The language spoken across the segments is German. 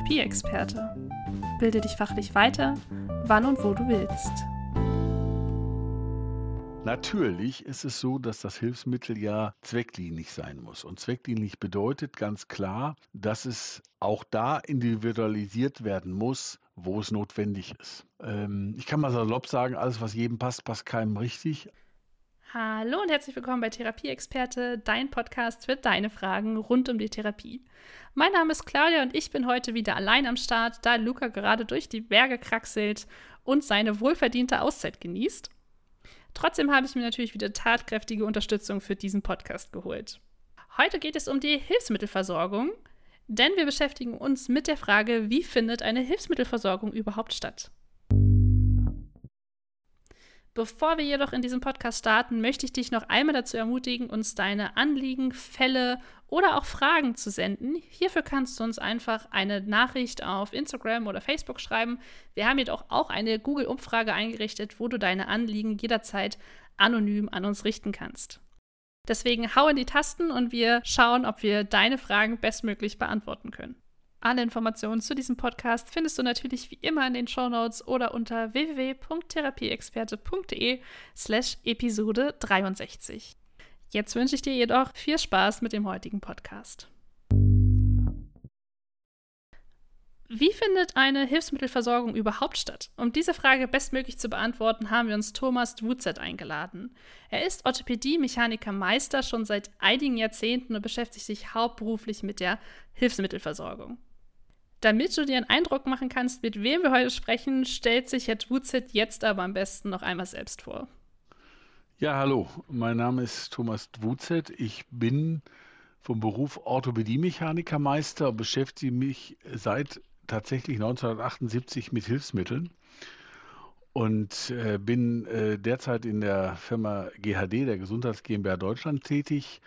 Therapieexperte. Bilde dich fachlich weiter, wann und wo du willst. Natürlich ist es so, dass das Hilfsmittel ja zweckdienlich sein muss. Und zweckdienlich bedeutet ganz klar, dass es auch da individualisiert werden muss, wo es notwendig ist. Ähm, ich kann mal salopp sagen, alles, was jedem passt, passt keinem richtig. Hallo und herzlich willkommen bei Therapieexperte, dein Podcast für deine Fragen rund um die Therapie. Mein Name ist Claudia und ich bin heute wieder allein am Start, da Luca gerade durch die Berge kraxelt und seine wohlverdiente Auszeit genießt. Trotzdem habe ich mir natürlich wieder tatkräftige Unterstützung für diesen Podcast geholt. Heute geht es um die Hilfsmittelversorgung, denn wir beschäftigen uns mit der Frage, wie findet eine Hilfsmittelversorgung überhaupt statt? Bevor wir jedoch in diesem Podcast starten, möchte ich dich noch einmal dazu ermutigen, uns deine Anliegen, Fälle oder auch Fragen zu senden. Hierfür kannst du uns einfach eine Nachricht auf Instagram oder Facebook schreiben. Wir haben jedoch auch eine Google-Umfrage eingerichtet, wo du deine Anliegen jederzeit anonym an uns richten kannst. Deswegen hau in die Tasten und wir schauen, ob wir deine Fragen bestmöglich beantworten können. Alle Informationen zu diesem Podcast findest du natürlich wie immer in den Shownotes oder unter www.therapieexperte.de slash Episode 63. Jetzt wünsche ich dir jedoch viel Spaß mit dem heutigen Podcast. Wie findet eine Hilfsmittelversorgung überhaupt statt? Um diese Frage bestmöglich zu beantworten, haben wir uns Thomas Dwuzet eingeladen. Er ist Orthopädie-Mechaniker-Meister schon seit einigen Jahrzehnten und beschäftigt sich hauptberuflich mit der Hilfsmittelversorgung. Damit du dir einen Eindruck machen kannst, mit wem wir heute sprechen, stellt sich Herr Twuzet jetzt aber am besten noch einmal selbst vor. Ja, hallo, mein Name ist Thomas Dwuzet. Ich bin vom Beruf Orthopädie-Mechanikermeister und beschäftige mich seit tatsächlich 1978 mit Hilfsmitteln und äh, bin äh, derzeit in der Firma GHD, der Gesundheits GmbH Deutschland, tätig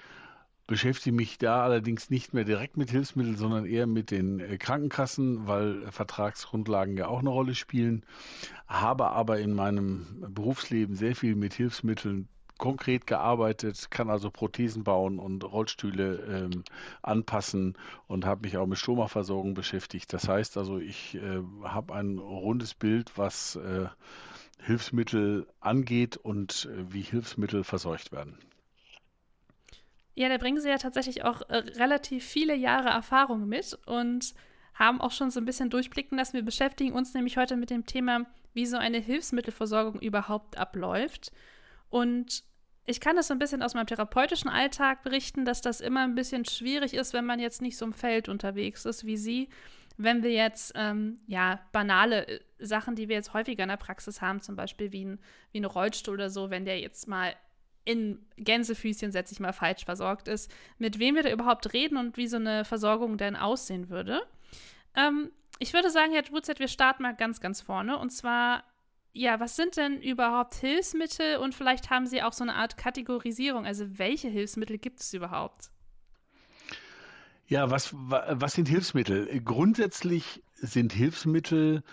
beschäftige mich da allerdings nicht mehr direkt mit Hilfsmitteln, sondern eher mit den äh, Krankenkassen, weil Vertragsgrundlagen ja auch eine Rolle spielen. Habe aber in meinem Berufsleben sehr viel mit Hilfsmitteln konkret gearbeitet, kann also Prothesen bauen und Rollstühle ähm, anpassen und habe mich auch mit Stromerversorgung beschäftigt. Das heißt also, ich äh, habe ein rundes Bild, was äh, Hilfsmittel angeht und äh, wie Hilfsmittel verseucht werden. Ja, da bringen sie ja tatsächlich auch äh, relativ viele Jahre Erfahrung mit und haben auch schon so ein bisschen durchblicken lassen. Wir beschäftigen uns nämlich heute mit dem Thema, wie so eine Hilfsmittelversorgung überhaupt abläuft. Und ich kann das so ein bisschen aus meinem therapeutischen Alltag berichten, dass das immer ein bisschen schwierig ist, wenn man jetzt nicht so im Feld unterwegs ist wie Sie. Wenn wir jetzt, ähm, ja, banale äh, Sachen, die wir jetzt häufiger in der Praxis haben, zum Beispiel wie ein, wie ein Rollstuhl oder so, wenn der jetzt mal in Gänsefüßchen, setze ich mal falsch, versorgt ist, mit wem wir da überhaupt reden und wie so eine Versorgung denn aussehen würde. Ähm, ich würde sagen, Herr Wutzet, wir starten mal ganz, ganz vorne. Und zwar, ja, was sind denn überhaupt Hilfsmittel und vielleicht haben Sie auch so eine Art Kategorisierung. Also, welche Hilfsmittel gibt es überhaupt? Ja, was, was sind Hilfsmittel? Grundsätzlich sind Hilfsmittel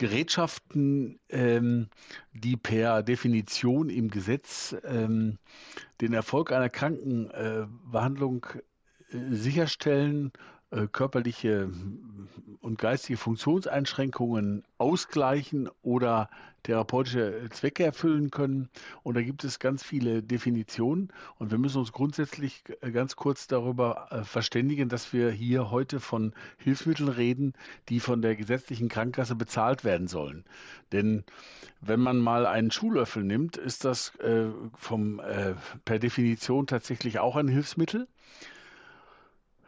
Gerätschaften, ähm, die per Definition im Gesetz ähm, den Erfolg einer Krankenbehandlung äh, sicherstellen äh, körperliche und geistige Funktionseinschränkungen ausgleichen oder therapeutische Zwecke erfüllen können. Und da gibt es ganz viele Definitionen. Und wir müssen uns grundsätzlich ganz kurz darüber äh, verständigen, dass wir hier heute von Hilfsmitteln reden, die von der gesetzlichen Krankenkasse bezahlt werden sollen. Denn wenn man mal einen Schuhlöffel nimmt, ist das äh, vom, äh, per Definition tatsächlich auch ein Hilfsmittel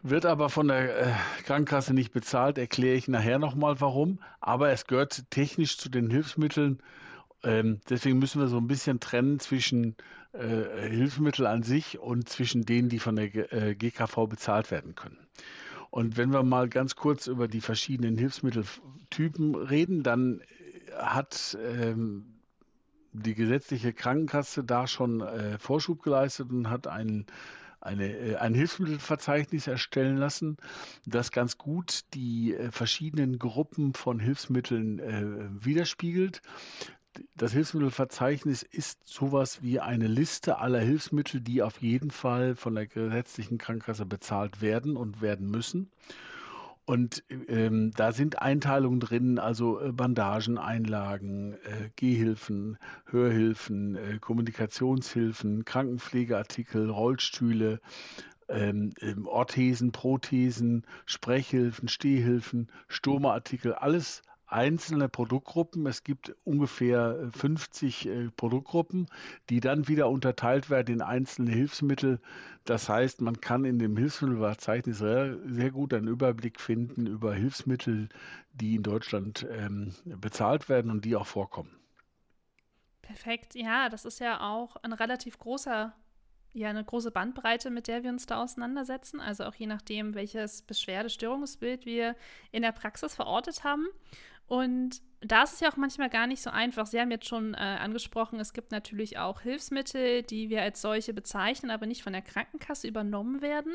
wird aber von der äh, Krankenkasse nicht bezahlt, erkläre ich nachher nochmal warum. Aber es gehört technisch zu den Hilfsmitteln. Ähm, deswegen müssen wir so ein bisschen trennen zwischen äh, Hilfsmittel an sich und zwischen denen, die von der äh, GKV bezahlt werden können. Und wenn wir mal ganz kurz über die verschiedenen Hilfsmitteltypen reden, dann hat ähm, die gesetzliche Krankenkasse da schon äh, Vorschub geleistet und hat einen eine, äh, ein Hilfsmittelverzeichnis erstellen lassen, das ganz gut die äh, verschiedenen Gruppen von Hilfsmitteln äh, widerspiegelt. Das Hilfsmittelverzeichnis ist sowas wie eine Liste aller Hilfsmittel, die auf jeden Fall von der gesetzlichen Krankenkasse bezahlt werden und werden müssen. Und ähm, da sind Einteilungen drin, also äh, Bandagen, Einlagen, äh, Gehhilfen, Hörhilfen, äh, Kommunikationshilfen, Krankenpflegeartikel, Rollstühle, ähm, ähm, Orthesen, Prothesen, Sprechhilfen, Stehhilfen, Sturmartikel, alles einzelne Produktgruppen. Es gibt ungefähr 50 äh, Produktgruppen, die dann wieder unterteilt werden in einzelne Hilfsmittel. Das heißt, man kann in dem Hilfsmittelverzeichnis sehr, sehr gut einen Überblick finden über Hilfsmittel, die in Deutschland ähm, bezahlt werden und die auch vorkommen. Perfekt, ja, das ist ja auch ein relativ großer ja eine große Bandbreite, mit der wir uns da auseinandersetzen. Also auch je nachdem, welches Beschwerdestörungsbild wir in der Praxis verortet haben. Und da ist es ja auch manchmal gar nicht so einfach. Sie haben jetzt schon äh, angesprochen, es gibt natürlich auch Hilfsmittel, die wir als solche bezeichnen, aber nicht von der Krankenkasse übernommen werden.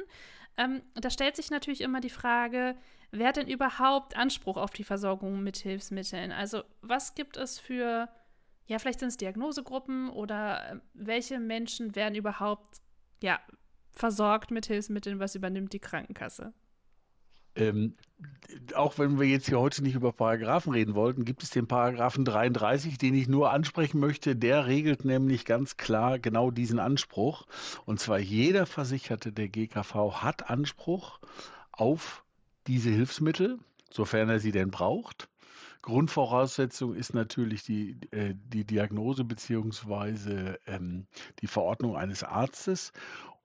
Ähm, da stellt sich natürlich immer die Frage, wer hat denn überhaupt Anspruch auf die Versorgung mit Hilfsmitteln? Also was gibt es für ja, vielleicht sind es Diagnosegruppen oder äh, welche Menschen werden überhaupt, ja, versorgt mit Hilfsmitteln, was übernimmt die Krankenkasse? Ähm, auch wenn wir jetzt hier heute nicht über Paragraphen reden wollten, gibt es den Paragraphen 33, den ich nur ansprechen möchte. Der regelt nämlich ganz klar genau diesen Anspruch. Und zwar jeder Versicherte der GKV hat Anspruch auf diese Hilfsmittel, sofern er sie denn braucht. Grundvoraussetzung ist natürlich die, äh, die Diagnose beziehungsweise ähm, die Verordnung eines Arztes.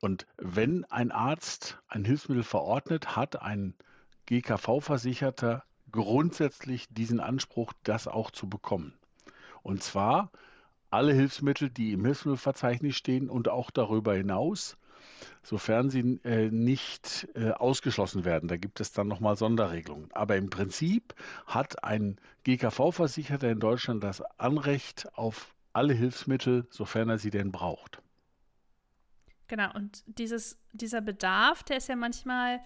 Und wenn ein Arzt ein Hilfsmittel verordnet, hat ein GKV-Versicherter grundsätzlich diesen Anspruch, das auch zu bekommen. Und zwar alle Hilfsmittel, die im Hilfsmittelverzeichnis stehen und auch darüber hinaus sofern sie äh, nicht äh, ausgeschlossen werden. Da gibt es dann nochmal Sonderregelungen. Aber im Prinzip hat ein GKV-Versicherter in Deutschland das Anrecht auf alle Hilfsmittel, sofern er sie denn braucht. Genau, und dieses, dieser Bedarf, der ist ja manchmal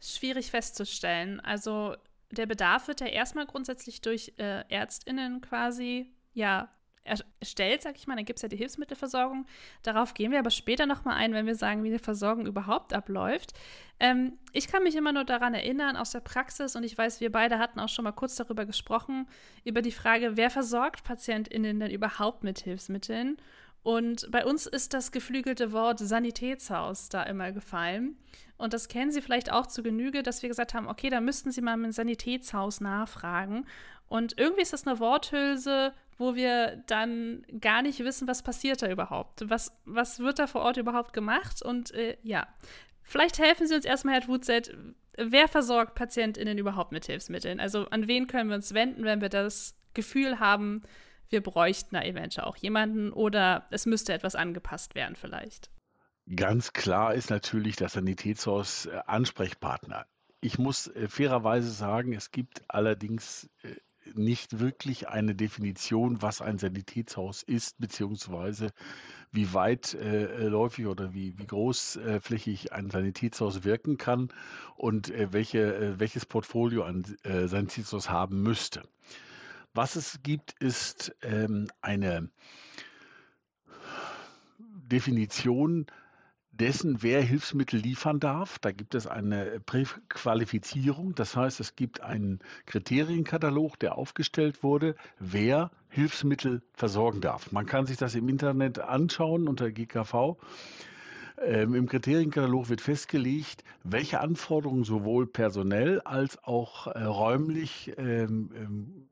schwierig festzustellen. Also der Bedarf wird ja erstmal grundsätzlich durch äh, ÄrztInnen quasi ja erstellt, sag ich mal, dann gibt es ja die Hilfsmittelversorgung. Darauf gehen wir aber später nochmal ein, wenn wir sagen, wie eine Versorgung überhaupt abläuft. Ähm, ich kann mich immer nur daran erinnern aus der Praxis und ich weiß, wir beide hatten auch schon mal kurz darüber gesprochen, über die Frage, wer versorgt PatientInnen denn überhaupt mit Hilfsmitteln? Und bei uns ist das geflügelte Wort Sanitätshaus da immer gefallen. Und das kennen Sie vielleicht auch zu Genüge, dass wir gesagt haben, okay, da müssten Sie mal im Sanitätshaus nachfragen. Und irgendwie ist das eine Worthülse, wo wir dann gar nicht wissen, was passiert da überhaupt. Was, was wird da vor Ort überhaupt gemacht? Und äh, ja, vielleicht helfen Sie uns erstmal, Herr Wutzet, wer versorgt PatientInnen überhaupt mit Hilfsmitteln? Also an wen können wir uns wenden, wenn wir das Gefühl haben, wir bräuchten da eventuell auch jemanden oder es müsste etwas angepasst werden vielleicht? Ganz klar ist natürlich das Sanitätshaus äh, Ansprechpartner. Ich muss äh, fairerweise sagen, es gibt allerdings äh, nicht wirklich eine Definition, was ein Sanitätshaus ist, beziehungsweise wie weitläufig äh, oder wie, wie großflächig ein Sanitätshaus wirken kann und äh, welche, äh, welches Portfolio ein äh, Sanitätshaus haben müsste. Was es gibt, ist ähm, eine Definition dessen, wer Hilfsmittel liefern darf. Da gibt es eine Präqualifizierung. Das heißt, es gibt einen Kriterienkatalog, der aufgestellt wurde, wer Hilfsmittel versorgen darf. Man kann sich das im Internet anschauen unter GKV. Ähm, Im Kriterienkatalog wird festgelegt, welche Anforderungen sowohl personell als auch äh, räumlich ähm, ähm,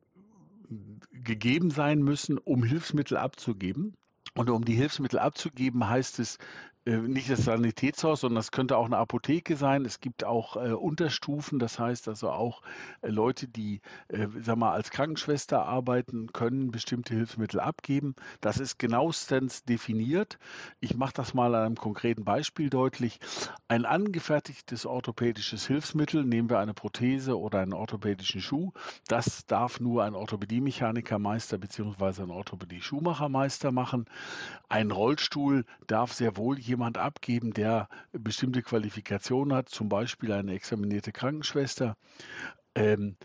gegeben sein müssen, um Hilfsmittel abzugeben. Und um die Hilfsmittel abzugeben, heißt es nicht das Sanitätshaus, sondern es könnte auch eine Apotheke sein. Es gibt auch äh, Unterstufen, das heißt also auch äh, Leute, die äh, sag mal, als Krankenschwester arbeiten, können bestimmte Hilfsmittel abgeben. Das ist genauestens definiert. Ich mache das mal an einem konkreten Beispiel deutlich. Ein angefertigtes orthopädisches Hilfsmittel, nehmen wir eine Prothese oder einen orthopädischen Schuh, das darf nur ein Orthopädie-Mechanikermeister bzw. ein Orthopädie-Schuhmachermeister machen. Ein Rollstuhl darf sehr wohl jemand abgeben, der bestimmte Qualifikationen hat, zum Beispiel eine examinierte Krankenschwester. Ähm,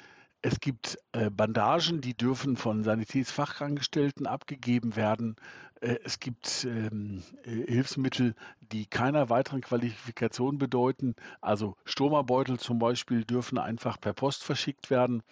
Es gibt äh, Bandagen, die dürfen von Sanitätsfachangestellten abgegeben werden. Äh, es gibt ähm, äh, Hilfsmittel, die keiner weiteren Qualifikation bedeuten. Also Stromerbeutel zum Beispiel dürfen einfach per Post verschickt werden.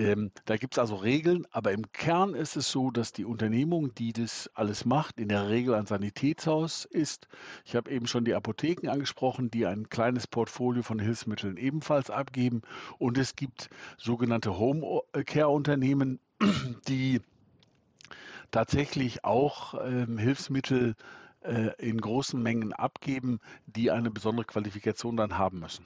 Ähm, da gibt es also Regeln, aber im Kern ist es so, dass die Unternehmung, die das alles macht, in der Regel ein Sanitätshaus ist. Ich habe eben schon die Apotheken angesprochen, die ein kleines Portfolio von Hilfsmitteln ebenfalls abgeben. Und es gibt sogenannte Home-Care-Unternehmen, die tatsächlich auch ähm, Hilfsmittel äh, in großen Mengen abgeben, die eine besondere Qualifikation dann haben müssen.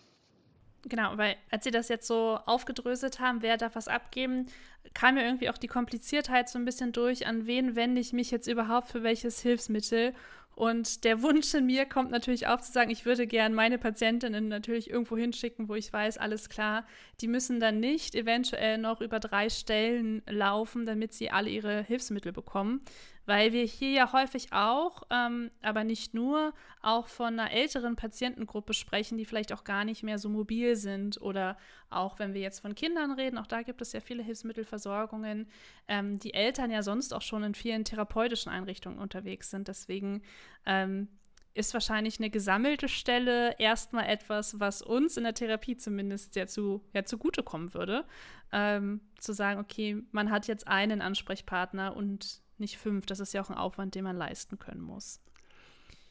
Genau, weil als Sie das jetzt so aufgedröselt haben, wer darf was abgeben, kam mir irgendwie auch die Kompliziertheit so ein bisschen durch, an wen wende ich mich jetzt überhaupt für welches Hilfsmittel. Und der Wunsch in mir kommt natürlich auch zu sagen, ich würde gern meine Patientinnen natürlich irgendwo hinschicken, wo ich weiß, alles klar, die müssen dann nicht eventuell noch über drei Stellen laufen, damit sie alle ihre Hilfsmittel bekommen weil wir hier ja häufig auch, ähm, aber nicht nur, auch von einer älteren Patientengruppe sprechen, die vielleicht auch gar nicht mehr so mobil sind oder auch wenn wir jetzt von Kindern reden, auch da gibt es ja viele Hilfsmittelversorgungen, ähm, die Eltern ja sonst auch schon in vielen therapeutischen Einrichtungen unterwegs sind. Deswegen ähm, ist wahrscheinlich eine gesammelte Stelle erstmal etwas, was uns in der Therapie zumindest sehr zu, ja, zugutekommen würde. Ähm, zu sagen, okay, man hat jetzt einen Ansprechpartner und nicht fünf. Das ist ja auch ein Aufwand, den man leisten können muss.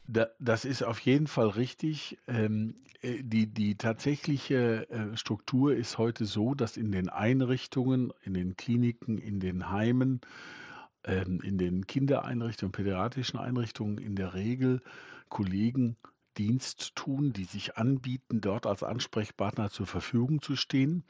das ist auf jeden Fall richtig. Ähm, äh, die, die tatsächliche äh, Struktur ist heute so, dass in den Einrichtungen, in den Kliniken, in den Heimen, ähm, in den Kindereinrichtungen, pädiatrischen Einrichtungen in der Regel Kollegen Dienst tun, die sich anbieten, dort als Ansprechpartner zur Verfügung zu stehen.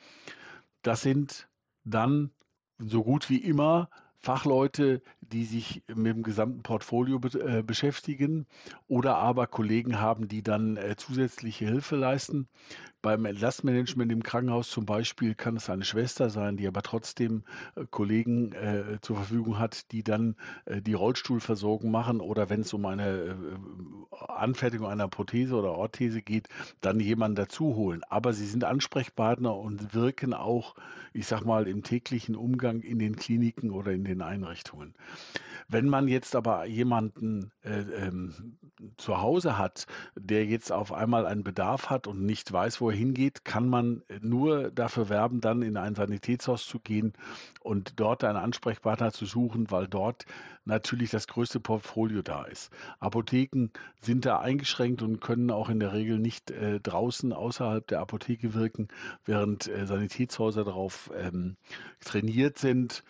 Das sind dann so gut wie immer Fachleute, die sich mit dem gesamten Portfolio be äh, beschäftigen oder aber Kollegen haben, die dann äh, zusätzliche Hilfe leisten. Beim Entlastmanagement im Krankenhaus zum Beispiel kann es eine Schwester sein, die aber trotzdem äh, Kollegen äh, zur Verfügung hat, die dann äh, die Rollstuhlversorgung machen oder wenn es um eine äh, Anfertigung einer Prothese oder Orthese geht, dann jemanden dazu holen. Aber sie sind Ansprechpartner und wirken auch, ich sag mal, im täglichen Umgang in den Kliniken oder in den Einrichtungen. Wenn man jetzt aber jemanden äh, ähm, zu Hause hat, der jetzt auf einmal einen Bedarf hat und nicht weiß, wo er hingeht, kann man nur dafür werben, dann in ein Sanitätshaus zu gehen und dort einen Ansprechpartner zu suchen, weil dort natürlich das größte Portfolio da ist. Apotheken sind da eingeschränkt und können auch in der Regel nicht äh, draußen außerhalb der Apotheke wirken, während äh, Sanitätshäuser darauf ähm, trainiert sind,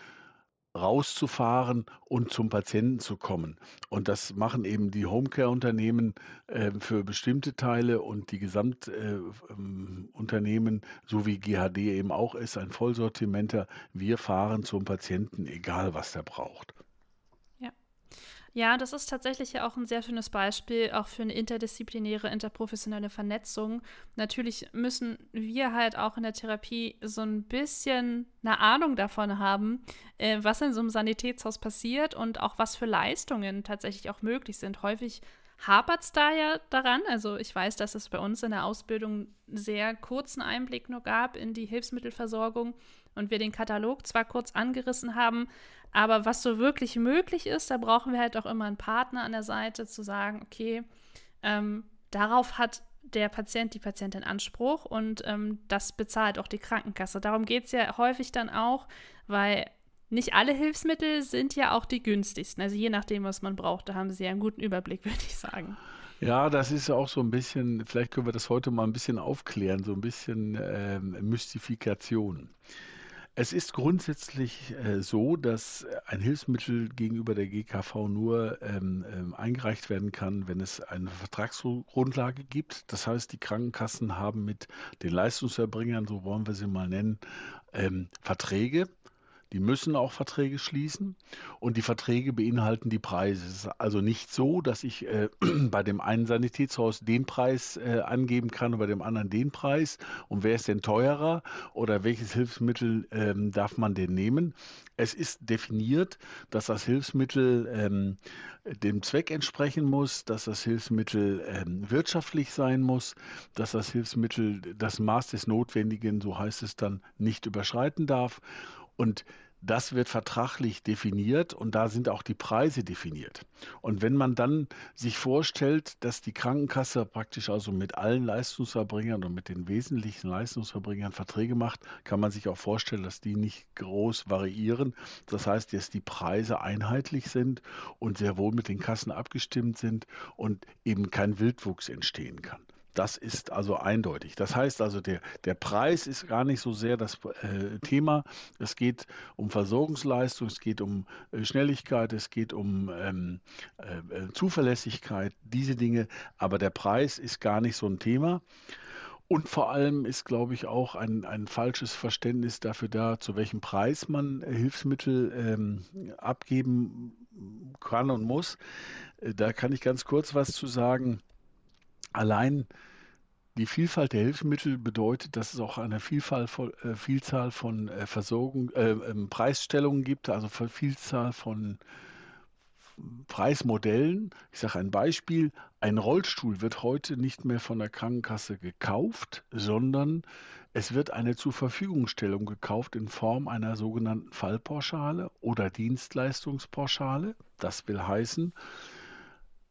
rauszufahren und zum Patienten zu kommen. Und das machen eben die Homecare-Unternehmen äh, für bestimmte Teile und die Gesamtunternehmen, äh, so wie GHD eben auch ist, ein Vollsortimenter. Wir fahren zum Patienten, egal was er braucht. Ja, das ist tatsächlich ja auch ein sehr schönes Beispiel, auch für eine interdisziplinäre, interprofessionelle Vernetzung. Natürlich müssen wir halt auch in der Therapie so ein bisschen eine Ahnung davon haben, äh, was in so einem Sanitätshaus passiert und auch was für Leistungen tatsächlich auch möglich sind. Häufig hapert es da ja daran. Also ich weiß, dass es bei uns in der Ausbildung einen sehr kurzen Einblick nur gab in die Hilfsmittelversorgung und wir den Katalog zwar kurz angerissen haben, aber was so wirklich möglich ist, da brauchen wir halt auch immer einen Partner an der Seite zu sagen, okay, ähm, darauf hat der Patient, die Patientin Anspruch und ähm, das bezahlt auch die Krankenkasse. Darum geht es ja häufig dann auch, weil nicht alle Hilfsmittel sind ja auch die günstigsten. Also je nachdem, was man braucht, da haben Sie ja einen guten Überblick, würde ich sagen. Ja, das ist auch so ein bisschen, vielleicht können wir das heute mal ein bisschen aufklären, so ein bisschen ähm, Mystifikation. Es ist grundsätzlich äh, so, dass ein Hilfsmittel gegenüber der GKV nur ähm, ähm, eingereicht werden kann, wenn es eine Vertragsgrundlage gibt. Das heißt, die Krankenkassen haben mit den Leistungserbringern, so wollen wir sie mal nennen, ähm, Verträge, Die müssen auch Verträge schließen und die Verträge beinhalten die Preise. Es ist also nicht so, dass ich äh, bei dem einen Sanitätshaus den Preis äh, angeben kann und bei dem anderen den Preis. Und wer ist denn teurer oder welches Hilfsmittel ähm, darf man denn nehmen? Es ist definiert, dass das Hilfsmittel ähm, dem Zweck entsprechen muss, dass das Hilfsmittel ähm, wirtschaftlich sein muss, dass das Hilfsmittel das Maß des Notwendigen, so heißt es dann, nicht überschreiten darf. Und das wird vertraglich definiert und da sind auch die Preise definiert. Und wenn man dann sich vorstellt, dass die Krankenkasse praktisch also mit allen Leistungserbringern und mit den wesentlichen Leistungserbringern Verträge macht, kann man sich auch vorstellen, dass die nicht groß variieren. Das heißt, dass die Preise einheitlich sind und sehr wohl mit den Kassen abgestimmt sind und eben kein Wildwuchs entstehen kann. Das ist also eindeutig. Das heißt also, der, der Preis ist gar nicht so sehr das äh, Thema. Es geht um Versorgungsleistung, es geht um äh, Schnelligkeit, es geht um ähm, äh, äh Zuverlässigkeit, diese Dinge. Aber der Preis ist gar nicht so ein Thema. Und vor allem ist, glaube ich, auch ein, ein falsches Verständnis dafür da, zu welchem Preis man äh, Hilfsmittel ähm, abgeben kann und muss. Äh, da kann ich ganz kurz was zu sagen. Allein die Vielfalt der Hilfsmittel bedeutet, dass es auch eine Vielfalt äh, Vielzahl von äh, Versorgung, äh, ähm, Preisstellungen gibt, also Vielzahl von Preismodellen. Ich sage ein Beispiel. Ein Rollstuhl wird heute nicht mehr von der Krankenkasse gekauft, sondern es wird eine Zurverfügungstellung gekauft in Form einer sogenannten Fallpauschale oder Dienstleistungspauschale. Das will heißen,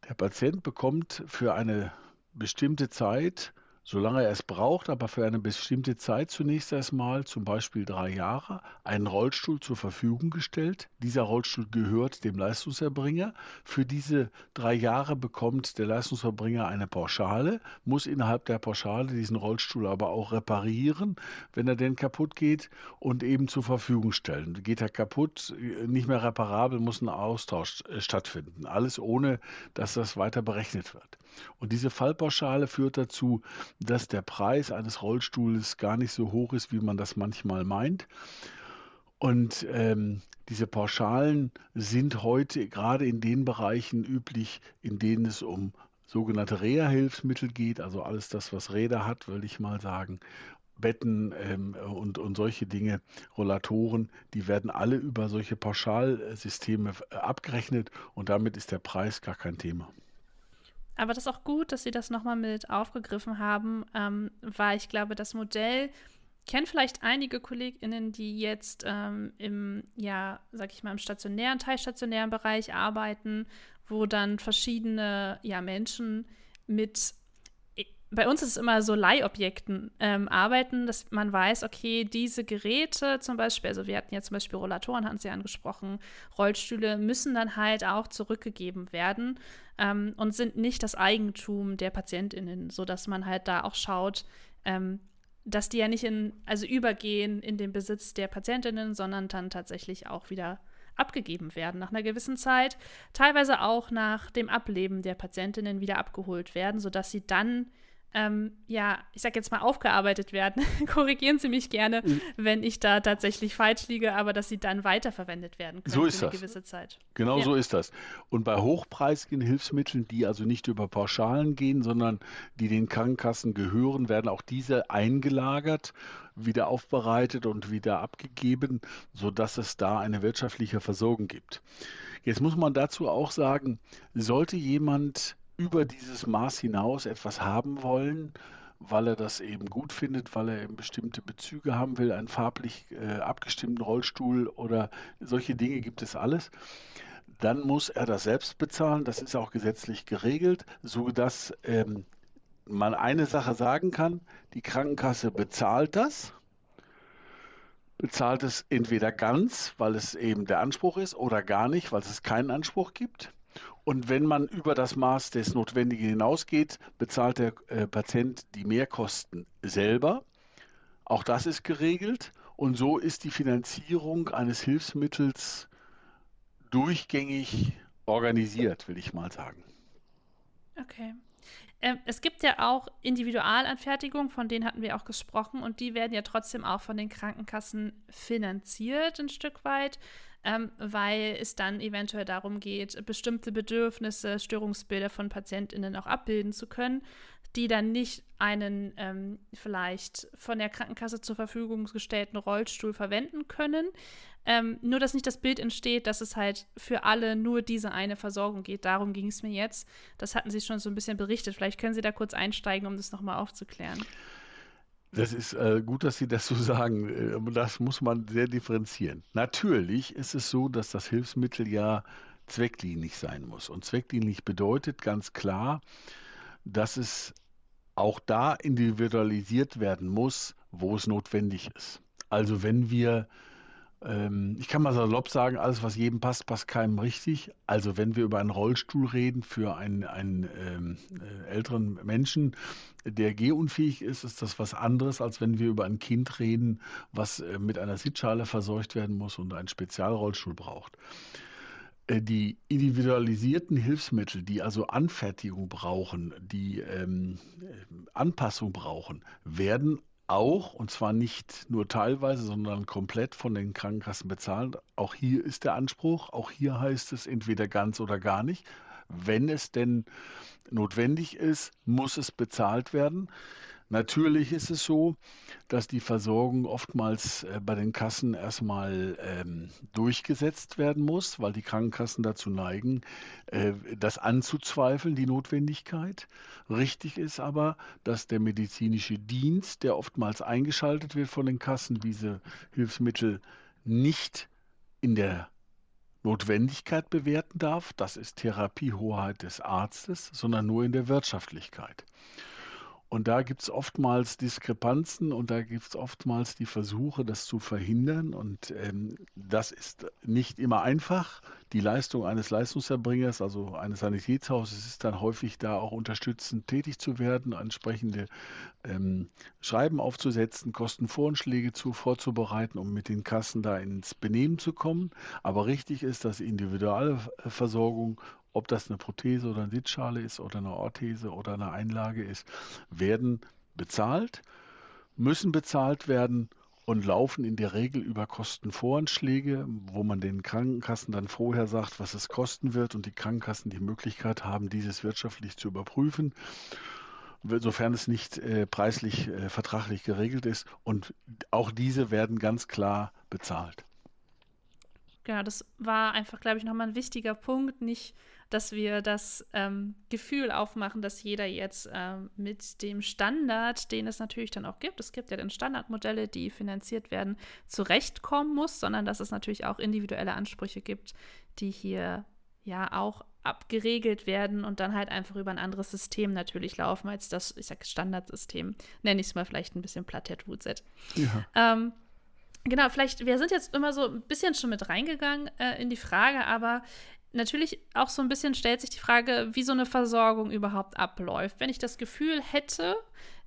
der Patient bekommt für eine bestimmte Zeit solange er es braucht, aber für eine bestimmte Zeit zunächst erstmal, zum Beispiel drei Jahre, einen Rollstuhl zur Verfügung gestellt. Dieser Rollstuhl gehört dem Leistungserbringer. Für diese drei Jahre bekommt der Leistungserbringer eine Pauschale, muss innerhalb der Pauschale diesen Rollstuhl aber auch reparieren, wenn er denn kaputt geht und eben zur Verfügung stellen. Geht er kaputt, nicht mehr reparabel, muss ein Austausch äh, stattfinden. Alles ohne, dass das weiter berechnet wird. Und diese Fallpauschale führt dazu, dass der Preis eines Rollstuhls gar nicht so hoch ist, wie man das manchmal meint. Und ähm, diese Pauschalen sind heute gerade in den Bereichen üblich, in denen es um sogenannte Reha-Hilfsmittel geht, also alles das, was Räder hat, würde ich mal sagen. Betten ähm, und, und solche Dinge, Rollatoren, die werden alle über solche Pauschalsysteme äh, abgerechnet und damit ist der Preis gar kein Thema. Aber das ist auch gut, dass Sie das nochmal mit aufgegriffen haben, ähm, weil ich glaube, das Modell kennen vielleicht einige KollegInnen, die jetzt ähm, im, ja, sag ich mal, im stationären, teilstationären Bereich arbeiten, wo dann verschiedene ja, Menschen mit bei uns ist es immer so Leihobjekten ähm, arbeiten, dass man weiß, okay, diese Geräte zum Beispiel, also wir hatten ja zum Beispiel Rollatoren, hatten Sie angesprochen, Rollstühle müssen dann halt auch zurückgegeben werden ähm, und sind nicht das Eigentum der PatientInnen, sodass man halt da auch schaut, ähm, dass die ja nicht in, also übergehen in den Besitz der PatientInnen, sondern dann tatsächlich auch wieder abgegeben werden nach einer gewissen Zeit, teilweise auch nach dem Ableben der Patientinnen wieder abgeholt werden, sodass sie dann ähm, ja, ich sag jetzt mal, aufgearbeitet werden. Korrigieren Sie mich gerne, mhm. wenn ich da tatsächlich falsch liege, aber dass sie dann weiterverwendet werden können so ist für eine das. gewisse Zeit. Genau ja. so ist das. Und bei hochpreisigen Hilfsmitteln, die also nicht über Pauschalen gehen, sondern die den Krankenkassen gehören, werden auch diese eingelagert, wieder aufbereitet und wieder abgegeben, sodass es da eine wirtschaftliche Versorgung gibt. Jetzt muss man dazu auch sagen, sollte jemand über dieses Maß hinaus etwas haben wollen, weil er das eben gut findet, weil er eben bestimmte Bezüge haben will, einen farblich äh, abgestimmten Rollstuhl oder solche Dinge gibt es alles. Dann muss er das selbst bezahlen. Das ist auch gesetzlich geregelt, sodass ähm, man eine Sache sagen kann: Die Krankenkasse bezahlt das, bezahlt es entweder ganz, weil es eben der Anspruch ist, oder gar nicht, weil es keinen Anspruch gibt. Und wenn man über das Maß des Notwendigen hinausgeht, bezahlt der äh, Patient die Mehrkosten selber. Auch das ist geregelt. Und so ist die Finanzierung eines Hilfsmittels durchgängig organisiert, will ich mal sagen. Okay. Ähm, es gibt ja auch Individualanfertigungen, von denen hatten wir auch gesprochen, und die werden ja trotzdem auch von den Krankenkassen finanziert, ein Stück weit, ähm, weil es dann eventuell darum geht, bestimmte Bedürfnisse, Störungsbilder von PatientInnen auch abbilden zu können, die dann nicht einen ähm, vielleicht von der Krankenkasse zur Verfügung gestellten Rollstuhl verwenden können. Ähm, nur, dass nicht das Bild entsteht, dass es halt für alle nur diese eine Versorgung geht. Darum ging es mir jetzt. Das hatten Sie schon so ein bisschen berichtet. Vielleicht können Sie da kurz einsteigen, um das nochmal aufzuklären. Das ist äh, gut, dass Sie das so sagen. Äh, das muss man sehr differenzieren. Natürlich ist es so, dass das Hilfsmittel ja zweckdienlich sein muss. Und zweckdienlich bedeutet ganz klar, dass es auch da individualisiert werden muss, wo es notwendig ist. Also wenn wir ähm, ich kann mal salopp sagen, alles, was jedem passt, passt keinem richtig. Also wenn wir über einen Rollstuhl reden für einen, einen ähm, äh, älteren Menschen, der gehunfähig ist, ist das was anderes, als wenn wir über ein Kind reden, was äh, mit einer Sitzschale versorgt werden muss und einen Spezialrollstuhl braucht. Äh, die individualisierten Hilfsmittel, die also Anfertigung brauchen, die ähm, Anpassung brauchen, werden auch, und zwar nicht nur teilweise, sondern komplett von den Krankenkassen bezahlt. Auch hier ist der Anspruch, auch hier heißt es entweder ganz oder gar nicht. Wenn es denn notwendig ist, muss es bezahlt werden. Natürlich ist es so, dass die Versorgung oftmals äh, bei den Kassen erstmal ähm, durchgesetzt werden muss, weil die Krankenkassen dazu neigen, äh, das anzuzweifeln, die Notwendigkeit. Richtig ist aber, dass der medizinische Dienst, der oftmals eingeschaltet wird von den Kassen, diese Hilfsmittel nicht in der Notwendigkeit bewerten darf, das ist Therapiehoheit des Arztes, sondern nur in der Wirtschaftlichkeit. Und da gibt es oftmals Diskrepanzen und da gibt es oftmals die Versuche, das zu verhindern. Und ähm, das ist nicht immer einfach. Die Leistung eines Leistungserbringers, also eines Sanitätshauses, ist dann häufig da auch unterstützend tätig zu werden, entsprechende ähm, Schreiben aufzusetzen, Kostenvoranschläge zu, vorzubereiten, um mit den Kassen da ins Benehmen zu kommen. Aber richtig ist, dass individuelle Versorgung ob das eine Prothese oder eine Sitzschale ist oder eine Orthese oder eine Einlage ist, werden bezahlt, müssen bezahlt werden und laufen in der Regel über Kostenvoranschläge, wo man den Krankenkassen dann vorher sagt, was es kosten wird und die Krankenkassen die Möglichkeit haben, dieses wirtschaftlich zu überprüfen, sofern es nicht äh, preislich äh, vertraglich geregelt ist. Und auch diese werden ganz klar bezahlt. Genau, das war einfach, glaube ich, nochmal ein wichtiger Punkt. Nicht dass wir das ähm, Gefühl aufmachen, dass jeder jetzt ähm, mit dem Standard, den es natürlich dann auch gibt, es gibt ja dann Standardmodelle, die finanziert werden, zurechtkommen muss, sondern dass es natürlich auch individuelle Ansprüche gibt, die hier ja auch abgeregelt werden und dann halt einfach über ein anderes System natürlich laufen als das, ich sag Standardsystem. Nenne ich es mal vielleicht ein bisschen Plattett Wutset. Ja. Ähm, genau, vielleicht, wir sind jetzt immer so ein bisschen schon mit reingegangen äh, in die Frage, aber natürlich auch so ein bisschen stellt sich die Frage, wie so eine Versorgung überhaupt abläuft. Wenn ich das Gefühl hätte,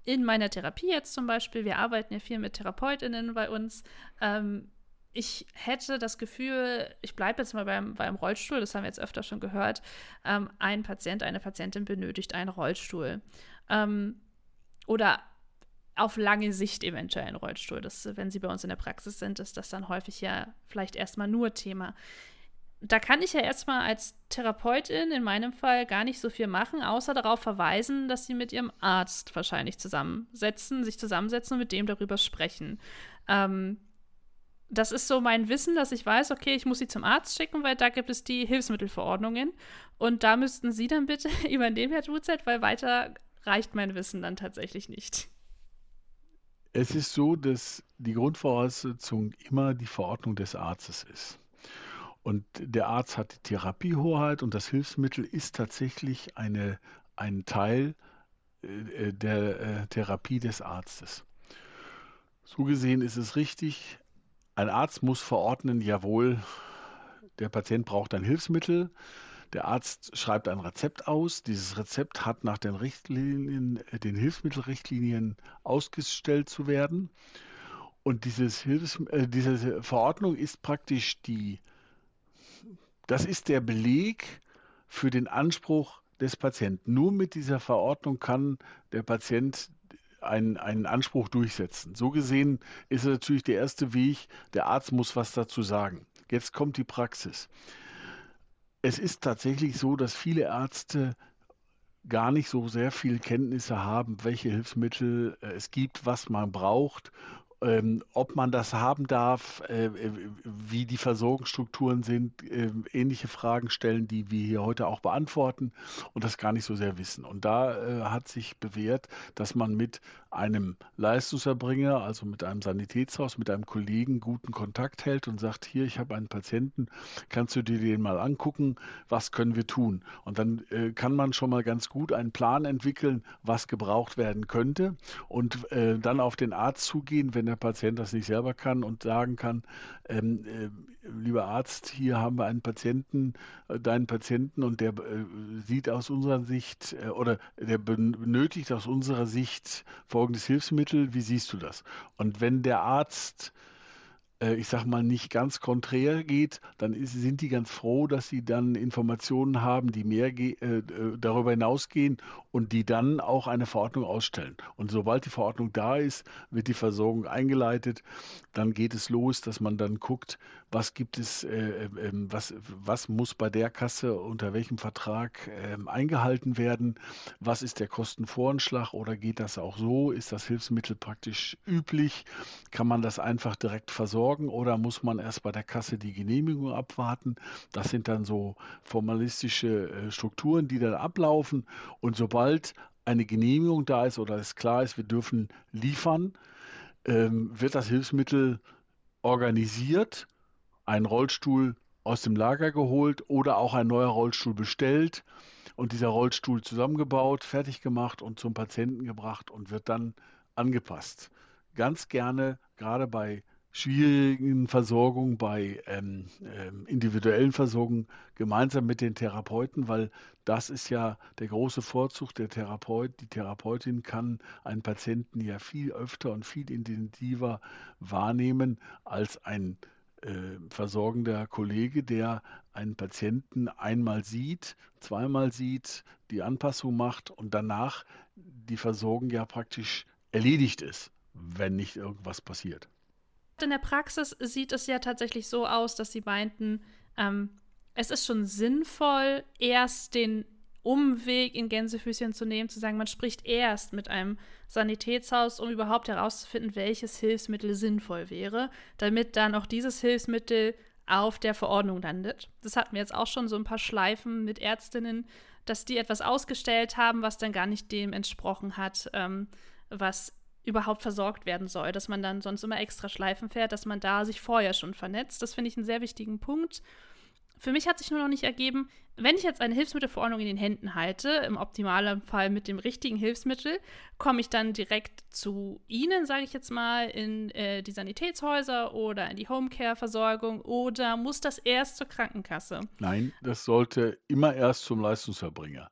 in meiner Therapie jetzt zum Beispiel, wir arbeiten ja viel mit TherapeutInnen bei uns, ähm, ich hätte das Gefühl, ich bleibe jetzt mal beim, beim Rollstuhl, das haben wir jetzt öfter schon gehört, ähm, ein Patient, eine Patientin benötigt einen Rollstuhl. Ähm, oder auf lange Sicht eventuell einen Rollstuhl. Das, wenn sie bei uns in der Praxis sind, ist das dann häufig ja vielleicht erstmal nur Thema da kann ich ja erstmal als Therapeutin in meinem Fall gar nicht so viel machen, außer darauf verweisen, dass sie mit ihrem Arzt wahrscheinlich zusammensetzen, sich zusammensetzen und mit dem darüber sprechen. Ähm, das ist so mein Wissen, dass ich weiß, okay, ich muss sie zum Arzt schicken, weil da gibt es die Hilfsmittelverordnungen. Und da müssten Sie dann bitte übernehmen, Herr Duzet, weil weiter reicht mein Wissen dann tatsächlich nicht. Es ist so, dass die Grundvoraussetzung immer die Verordnung des Arztes ist. Und der Arzt hat die Therapiehoheit und das Hilfsmittel ist tatsächlich eine, ein Teil äh, der äh, Therapie des Arztes. So gesehen ist es richtig, ein Arzt muss verordnen, jawohl, der Patient braucht ein Hilfsmittel. Der Arzt schreibt ein Rezept aus. Dieses Rezept hat nach den Richtlinien, äh, den Hilfsmittelrichtlinien ausgestellt zu werden. Und dieses Hilfs, äh, diese Verordnung ist praktisch die das ist der Beleg für den Anspruch des Patienten. Nur mit dieser Verordnung kann der Patient einen, einen Anspruch durchsetzen. So gesehen ist es natürlich der erste Weg, der Arzt muss was dazu sagen. Jetzt kommt die Praxis. Es ist tatsächlich so, dass viele Ärzte gar nicht so sehr viel Kenntnisse haben, welche Hilfsmittel äh, es gibt, was man braucht ähm, ob man das haben darf, äh, wie die Versorgungsstrukturen sind, äh, ähnliche Fragen stellen, die wir hier heute auch beantworten und das gar nicht so sehr wissen. Und da äh, hat sich bewährt, dass man mit einem Leistungserbringer, also mit einem Sanitätshaus, mit einem Kollegen guten Kontakt hält und sagt, hier, ich habe einen Patienten, kannst du dir den mal angucken, was können wir tun? Und dann äh, kann man schon mal ganz gut einen Plan entwickeln, was gebraucht werden könnte und äh, dann auf den Arzt zugehen, wenn der Patient das nicht selber kann und sagen kann, ähm, äh, lieber Arzt, hier haben wir einen Patienten, äh, deinen Patienten und der äh, sieht aus unserer Sicht äh, oder der benötigt aus unserer Sicht folgendes Hilfsmittel, wie siehst du das? Und wenn der Arzt ich sag mal, nicht ganz konträr geht, dann ist, sind die ganz froh, dass sie dann Informationen haben, die mehr äh, äh, darüber hinausgehen und die dann auch eine Verordnung ausstellen. Und sobald die Verordnung da ist, wird die Versorgung eingeleitet. Dann geht es los, dass man dann guckt, was gibt es, äh, äh, was, was muss bei der Kasse unter welchem Vertrag äh, eingehalten werden, was ist der Kostenvoranschlag oder geht das auch so? Ist das Hilfsmittel praktisch üblich? Kann man das einfach direkt versorgen oder muss man erst bei der Kasse die Genehmigung abwarten? Das sind dann so formalistische äh, Strukturen, die dann ablaufen und sobald eine Genehmigung da ist oder es klar ist, wir dürfen liefern, ähm, wird das Hilfsmittel organisiert ein Rollstuhl aus dem Lager geholt oder auch ein neuer Rollstuhl bestellt und dieser Rollstuhl zusammengebaut, fertig gemacht und zum Patienten gebracht und wird dann angepasst. Ganz gerne, gerade bei schwierigen Versorgungen, bei ähm, ähm, individuellen Versorgungen gemeinsam mit den Therapeuten, weil das ist ja der große Vorzug. Der Therapeut, die Therapeutin kann einen Patienten ja viel öfter und viel intensiver wahrnehmen als ein äh, versorgender Kollege, der einen Patienten einmal sieht, zweimal sieht, die Anpassung macht und danach die Versorgung ja praktisch erledigt ist, wenn nicht irgendwas passiert. In der Praxis sieht es ja tatsächlich so aus, dass Sie meinten, ähm, es ist schon sinnvoll, erst den Umweg in Gänsefüßchen zu nehmen, zu sagen, man spricht erst mit einem Sanitätshaus, um überhaupt herauszufinden, welches Hilfsmittel sinnvoll wäre, damit dann auch dieses Hilfsmittel auf der Verordnung landet. Das hatten wir jetzt auch schon so ein paar Schleifen mit Ärztinnen, dass die etwas ausgestellt haben, was dann gar nicht dem entsprochen hat, ähm, was überhaupt versorgt werden soll, dass man dann sonst immer extra Schleifen fährt, dass man da sich vorher schon vernetzt. Das finde ich einen sehr wichtigen Punkt. Für mich hat sich nur noch nicht ergeben, wenn ich jetzt eine Hilfsmittelverordnung in den Händen halte, im optimalen Fall mit dem richtigen Hilfsmittel, komme ich dann direkt zu Ihnen, sage ich jetzt mal, in äh, die Sanitätshäuser oder in die Homecare-Versorgung oder muss das erst zur Krankenkasse? Nein, das sollte immer erst zum Leistungserbringer.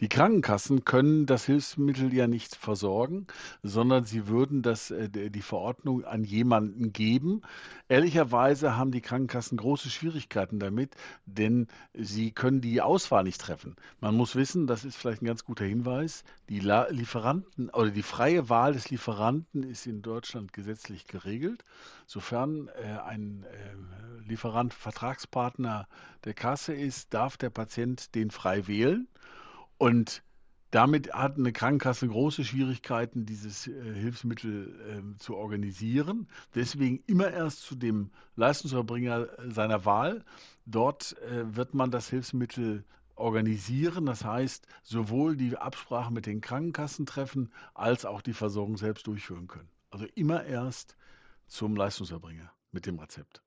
Die Krankenkassen können das Hilfsmittel ja nicht versorgen, sondern sie würden das, äh, die Verordnung an jemanden geben. Ehrlicherweise haben die Krankenkassen große Schwierigkeiten damit, denn sie können die Auswahl nicht treffen. Man muss wissen, das ist vielleicht ein ganz guter Hinweis, die La Lieferanten oder die freie Wahl des Lieferanten ist in Deutschland gesetzlich geregelt. Sofern äh, ein äh, Lieferant Vertragspartner der Kasse ist, darf der Patient den frei wählen. Und damit hat eine Krankenkasse große Schwierigkeiten, dieses äh, Hilfsmittel äh, zu organisieren. Deswegen immer erst zu dem Leistungserbringer seiner Wahl. Dort äh, wird man das Hilfsmittel organisieren. Das heißt, sowohl die Absprache mit den Krankenkassen treffen, als auch die Versorgung selbst durchführen können. Also immer erst zum Leistungserbringer mit dem Rezept.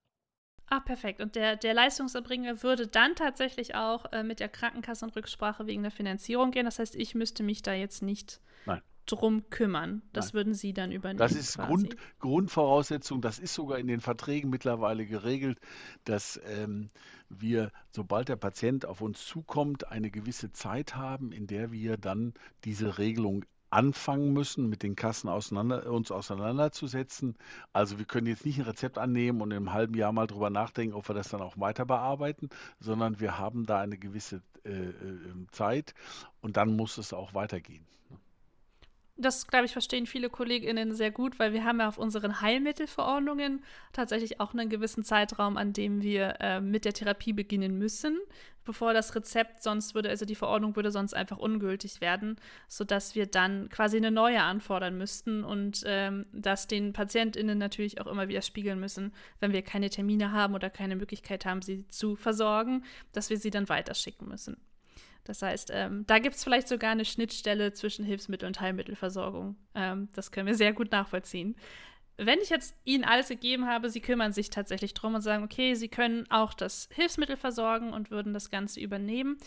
Ah, perfekt. Und der, der Leistungserbringer würde dann tatsächlich auch äh, mit der Krankenkasse in Rücksprache wegen der Finanzierung gehen. Das heißt, ich müsste mich da jetzt nicht Nein. drum kümmern. Das Nein. würden Sie dann übernehmen. Das ist Grund, Grundvoraussetzung. Das ist sogar in den Verträgen mittlerweile geregelt, dass ähm, wir, sobald der Patient auf uns zukommt, eine gewisse Zeit haben, in der wir dann diese Regelung anfangen müssen, mit den Kassen auseinander, uns auseinanderzusetzen. Also wir können jetzt nicht ein Rezept annehmen und einem halben Jahr mal drüber nachdenken, ob wir das dann auch weiter bearbeiten, sondern wir haben da eine gewisse äh, äh Zeit und dann muss es auch weitergehen. Das, glaube ich, verstehen viele KollegInnen sehr gut, weil wir haben ja auf unseren Heilmittelverordnungen tatsächlich auch einen gewissen Zeitraum, an dem wir äh, mit der Therapie beginnen müssen, bevor das Rezept sonst würde, also die Verordnung würde sonst einfach ungültig werden, sodass wir dann quasi eine neue anfordern müssten und ähm, das den PatientInnen natürlich auch immer wieder spiegeln müssen, wenn wir keine Termine haben oder keine Möglichkeit haben, sie zu versorgen, dass wir sie dann weiterschicken müssen. Das heißt, ähm, da gibt es vielleicht sogar eine Schnittstelle zwischen Hilfsmittel- und Heilmittelversorgung. Ähm, das können wir sehr gut nachvollziehen. Wenn ich jetzt Ihnen alles gegeben habe, Sie kümmern sich tatsächlich drum und sagen, okay, Sie können auch das Hilfsmittel versorgen und würden das Ganze übernehmen.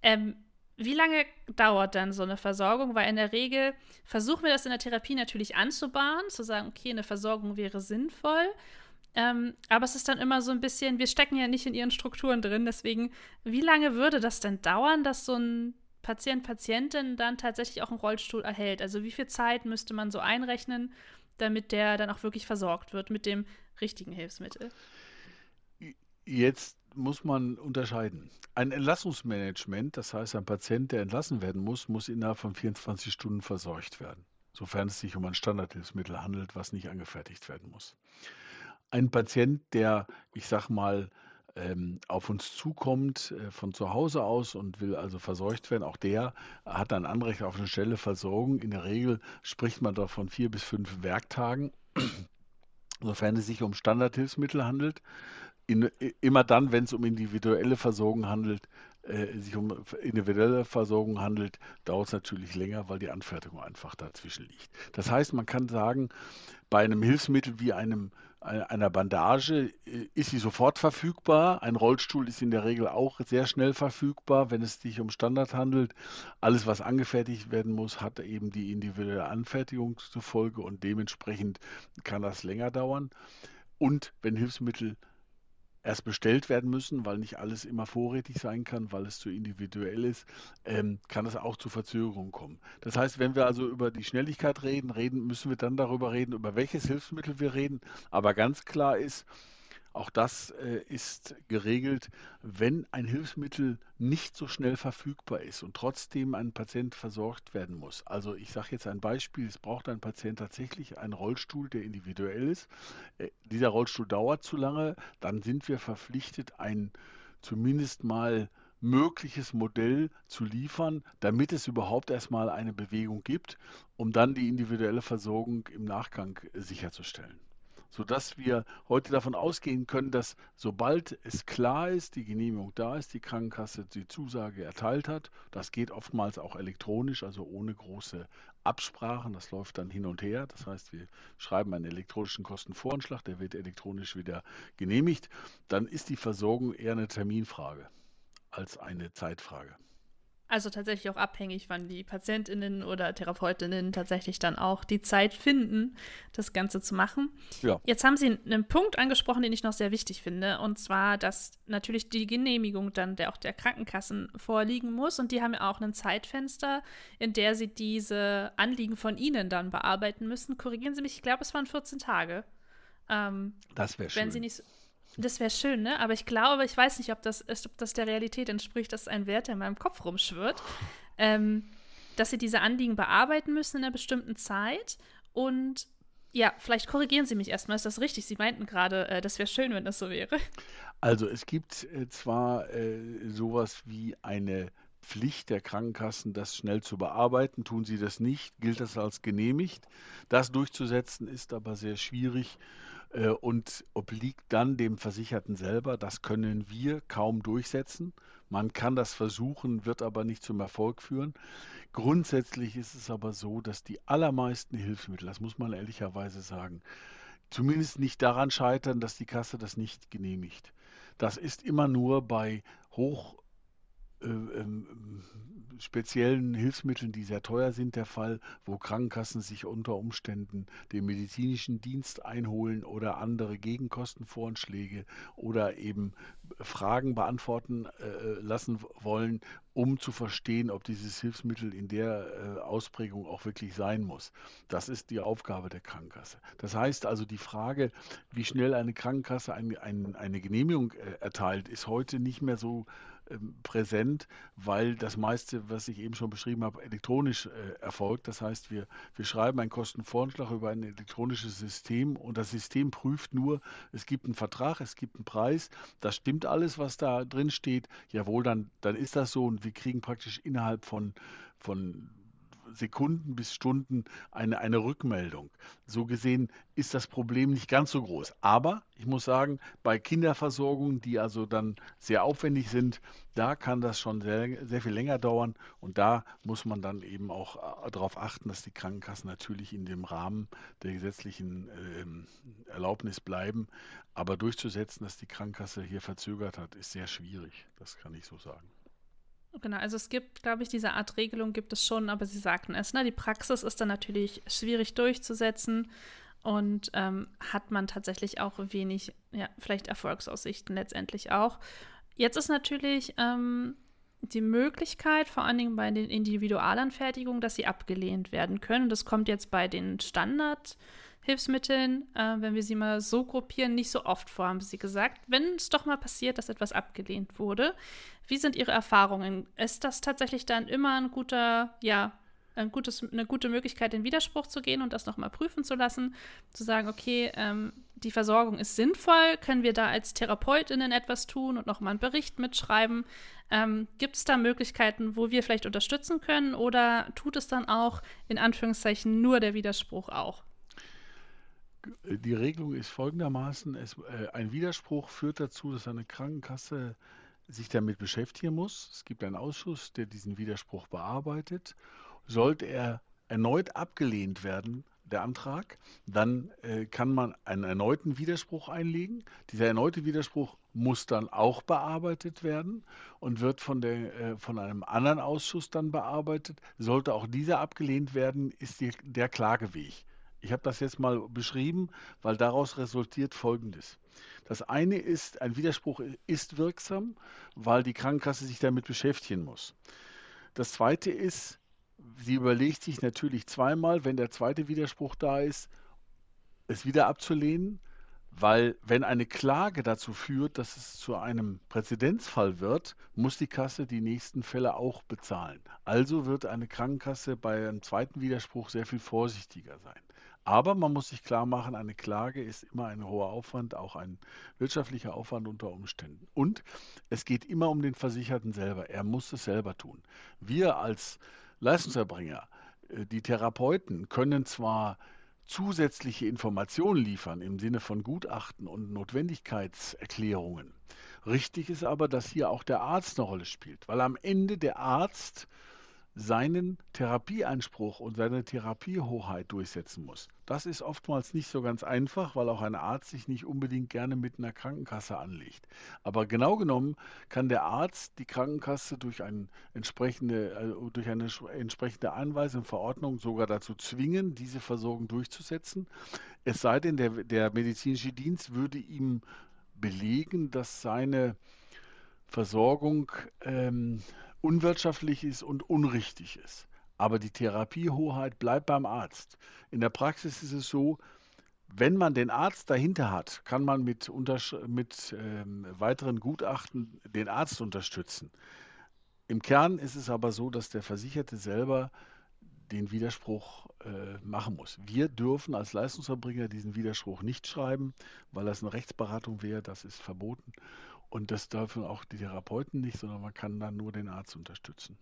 Ähm, wie lange dauert dann so eine Versorgung? Weil in der Regel versuchen wir das in der Therapie natürlich anzubahnen, zu sagen, okay, eine Versorgung wäre sinnvoll. Ähm, aber es ist dann immer so ein bisschen, wir stecken ja nicht in ihren Strukturen drin. Deswegen, wie lange würde das denn dauern, dass so ein Patient, Patientin dann tatsächlich auch einen Rollstuhl erhält? Also wie viel Zeit müsste man so einrechnen, damit der dann auch wirklich versorgt wird mit dem richtigen Hilfsmittel? Jetzt muss man unterscheiden. Ein Entlassungsmanagement, das heißt ein Patient, der entlassen werden muss, muss innerhalb von 24 Stunden versorgt werden, sofern es sich um ein Standardhilfsmittel handelt, was nicht angefertigt werden muss ein Patient, der, ich sag mal, ähm, auf uns zukommt äh, von zu Hause aus und will also versorgt werden, auch der hat ein Anrecht auf eine schnelle Versorgung. In der Regel spricht man da von vier bis fünf Werktagen, sofern es sich um Standardhilfsmittel handelt. In, immer dann, wenn es um individuelle Versorgung handelt, äh, sich um individuelle Versorgung handelt, dauert es natürlich länger, weil die Anfertigung einfach dazwischen liegt. Das heißt, man kann sagen, bei einem Hilfsmittel wie einem einer Bandage äh, ist sie sofort verfügbar. Ein Rollstuhl ist in der Regel auch sehr schnell verfügbar, wenn es sich um Standard handelt. Alles, was angefertigt werden muss, hat eben die individuelle Anfertigung zur Folge und dementsprechend kann das länger dauern. Und wenn Hilfsmittel erst bestellt werden müssen, weil nicht alles immer vorrätig sein kann, weil es zu individuell ist, ähm, kann es auch zu Verzögerungen kommen. Das heißt, wenn wir also über die Schnelligkeit reden, reden, müssen wir dann darüber reden, über welches Hilfsmittel wir reden. Aber ganz klar ist, auch das äh, ist geregelt, wenn ein Hilfsmittel nicht so schnell verfügbar ist und trotzdem ein Patient versorgt werden muss. Also ich sage jetzt ein Beispiel, es braucht ein Patient tatsächlich einen Rollstuhl, der individuell ist. Äh, dieser Rollstuhl dauert zu lange, dann sind wir verpflichtet, ein zumindest mal mögliches Modell zu liefern, damit es überhaupt erstmal eine Bewegung gibt, um dann die individuelle Versorgung im Nachgang sicherzustellen sodass wir heute davon ausgehen können, dass sobald es klar ist, die Genehmigung da ist, die Krankenkasse die Zusage erteilt hat, das geht oftmals auch elektronisch, also ohne große Absprachen, das läuft dann hin und her. Das heißt, wir schreiben einen elektronischen Kostenvoranschlag, der wird elektronisch wieder genehmigt, dann ist die Versorgung eher eine Terminfrage als eine Zeitfrage. Also tatsächlich auch abhängig, wann die Patientinnen oder Therapeutinnen tatsächlich dann auch die Zeit finden, das Ganze zu machen. Ja. Jetzt haben Sie einen Punkt angesprochen, den ich noch sehr wichtig finde, und zwar, dass natürlich die Genehmigung dann der, auch der Krankenkassen vorliegen muss und die haben ja auch ein Zeitfenster, in der sie diese Anliegen von Ihnen dann bearbeiten müssen. Korrigieren Sie mich, ich glaube, es waren 14 Tage. Ähm, das wäre schön. Wenn Sie nicht das wäre schön, ne? Aber ich glaube, ich weiß nicht, ob das, ob das der Realität entspricht, dass ein Wert in meinem Kopf rumschwirrt. Ähm, dass sie diese Anliegen bearbeiten müssen in einer bestimmten Zeit. Und ja, vielleicht korrigieren Sie mich erstmal, ist das richtig? Sie meinten gerade, äh, das wäre schön, wenn das so wäre. Also es gibt äh, zwar äh, sowas wie eine Pflicht der Krankenkassen, das schnell zu bearbeiten. Tun sie das nicht, gilt das als genehmigt. Das durchzusetzen ist aber sehr schwierig äh, und obliegt dann dem Versicherten selber. Das können wir kaum durchsetzen. Man kann das versuchen, wird aber nicht zum Erfolg führen. Grundsätzlich ist es aber so, dass die allermeisten Hilfsmittel, das muss man ehrlicherweise sagen, zumindest nicht daran scheitern, dass die Kasse das nicht genehmigt. Das ist immer nur bei hoch speziellen Hilfsmitteln, die sehr teuer sind, der Fall, wo Krankenkassen sich unter Umständen den medizinischen Dienst einholen oder andere Gegenkostenvorschläge oder eben Fragen beantworten äh, lassen wollen, um zu verstehen, ob dieses Hilfsmittel in der äh, Ausprägung auch wirklich sein muss. Das ist die Aufgabe der Krankenkasse. Das heißt also, die Frage, wie schnell eine Krankenkasse ein, ein, eine Genehmigung äh, erteilt, ist heute nicht mehr so ähm, präsent, weil das meiste, was ich eben schon beschrieben habe, elektronisch äh, erfolgt. Das heißt, wir, wir schreiben einen Kostenvorschlag über ein elektronisches System und das System prüft nur, es gibt einen Vertrag, es gibt einen Preis, das stimmt alles, was da drin steht. Jawohl, dann, dann ist das so und wir kriegen praktisch innerhalb von, von Sekunden bis Stunden eine, eine Rückmeldung. So gesehen ist das Problem nicht ganz so groß. Aber ich muss sagen, bei Kinderversorgungen, die also dann sehr aufwendig sind, da kann das schon sehr, sehr viel länger dauern. Und da muss man dann eben auch äh, darauf achten, dass die Krankenkassen natürlich in dem Rahmen der gesetzlichen äh, Erlaubnis bleiben. Aber durchzusetzen, dass die Krankenkasse hier verzögert hat, ist sehr schwierig. Das kann ich so sagen. Genau, also es gibt, glaube ich, diese Art Regelung gibt es schon, aber Sie sagten es, ne? Die Praxis ist dann natürlich schwierig durchzusetzen und ähm, hat man tatsächlich auch wenig, ja, vielleicht Erfolgsaussichten letztendlich auch. Jetzt ist natürlich ähm, die Möglichkeit, vor allen Dingen bei den Individualanfertigungen, dass sie abgelehnt werden können. Das kommt jetzt bei den Standard- Hilfsmitteln, äh, wenn wir sie mal so gruppieren, nicht so oft vor, haben Sie gesagt. Wenn es doch mal passiert, dass etwas abgelehnt wurde, wie sind Ihre Erfahrungen? Ist das tatsächlich dann immer ein guter, ja, ein gutes, eine gute Möglichkeit, in Widerspruch zu gehen und das nochmal prüfen zu lassen, zu sagen, okay, ähm, die Versorgung ist sinnvoll, können wir da als TherapeutInnen etwas tun und nochmal einen Bericht mitschreiben? Ähm, Gibt es da Möglichkeiten, wo wir vielleicht unterstützen können oder tut es dann auch in Anführungszeichen nur der Widerspruch auch? Die Regelung ist folgendermaßen: es, äh, Ein Widerspruch führt dazu, dass eine Krankenkasse sich damit beschäftigen muss. Es gibt einen Ausschuss, der diesen Widerspruch bearbeitet. Sollte er erneut abgelehnt werden, der Antrag, dann äh, kann man einen erneuten Widerspruch einlegen. Dieser erneute Widerspruch muss dann auch bearbeitet werden und wird von, der, äh, von einem anderen Ausschuss dann bearbeitet. Sollte auch dieser abgelehnt werden, ist die, der Klageweg. Ich habe das jetzt mal beschrieben, weil daraus resultiert Folgendes. Das eine ist, ein Widerspruch ist wirksam, weil die Krankenkasse sich damit beschäftigen muss. Das zweite ist, sie überlegt sich natürlich zweimal, wenn der zweite Widerspruch da ist, es wieder abzulehnen, weil wenn eine Klage dazu führt, dass es zu einem Präzedenzfall wird, muss die Kasse die nächsten Fälle auch bezahlen. Also wird eine Krankenkasse bei einem zweiten Widerspruch sehr viel vorsichtiger sein. Aber man muss sich klar machen, eine Klage ist immer ein hoher Aufwand, auch ein wirtschaftlicher Aufwand unter Umständen. Und es geht immer um den Versicherten selber. Er muss es selber tun. Wir als Leistungserbringer, äh, die Therapeuten, können zwar zusätzliche Informationen liefern im Sinne von Gutachten und Notwendigkeitserklärungen. Richtig ist aber, dass hier auch der Arzt eine Rolle spielt, weil am Ende der Arzt seinen Therapieanspruch und seine Therapiehoheit durchsetzen muss. Das ist oftmals nicht so ganz einfach, weil auch ein Arzt sich nicht unbedingt gerne mit einer Krankenkasse anlegt. Aber genau genommen kann der Arzt die Krankenkasse durch, ein entsprechende, äh, durch eine entsprechende Anweisung, Verordnung sogar dazu zwingen, diese Versorgung durchzusetzen. Es sei denn, der, der medizinische Dienst würde ihm belegen, dass seine Versorgung ähm, unwirtschaftlich ist und unrichtig ist. Aber die Therapiehoheit bleibt beim Arzt. In der Praxis ist es so, wenn man den Arzt dahinter hat, kann man mit, mit ähm, weiteren Gutachten den Arzt unterstützen. Im Kern ist es aber so, dass der Versicherte selber den Widerspruch äh, machen muss. Wir dürfen als Leistungserbringer diesen Widerspruch nicht schreiben, weil das eine Rechtsberatung wäre, das ist verboten. Und das dürfen auch die Therapeuten nicht, sondern man kann dann nur den Arzt unterstützen.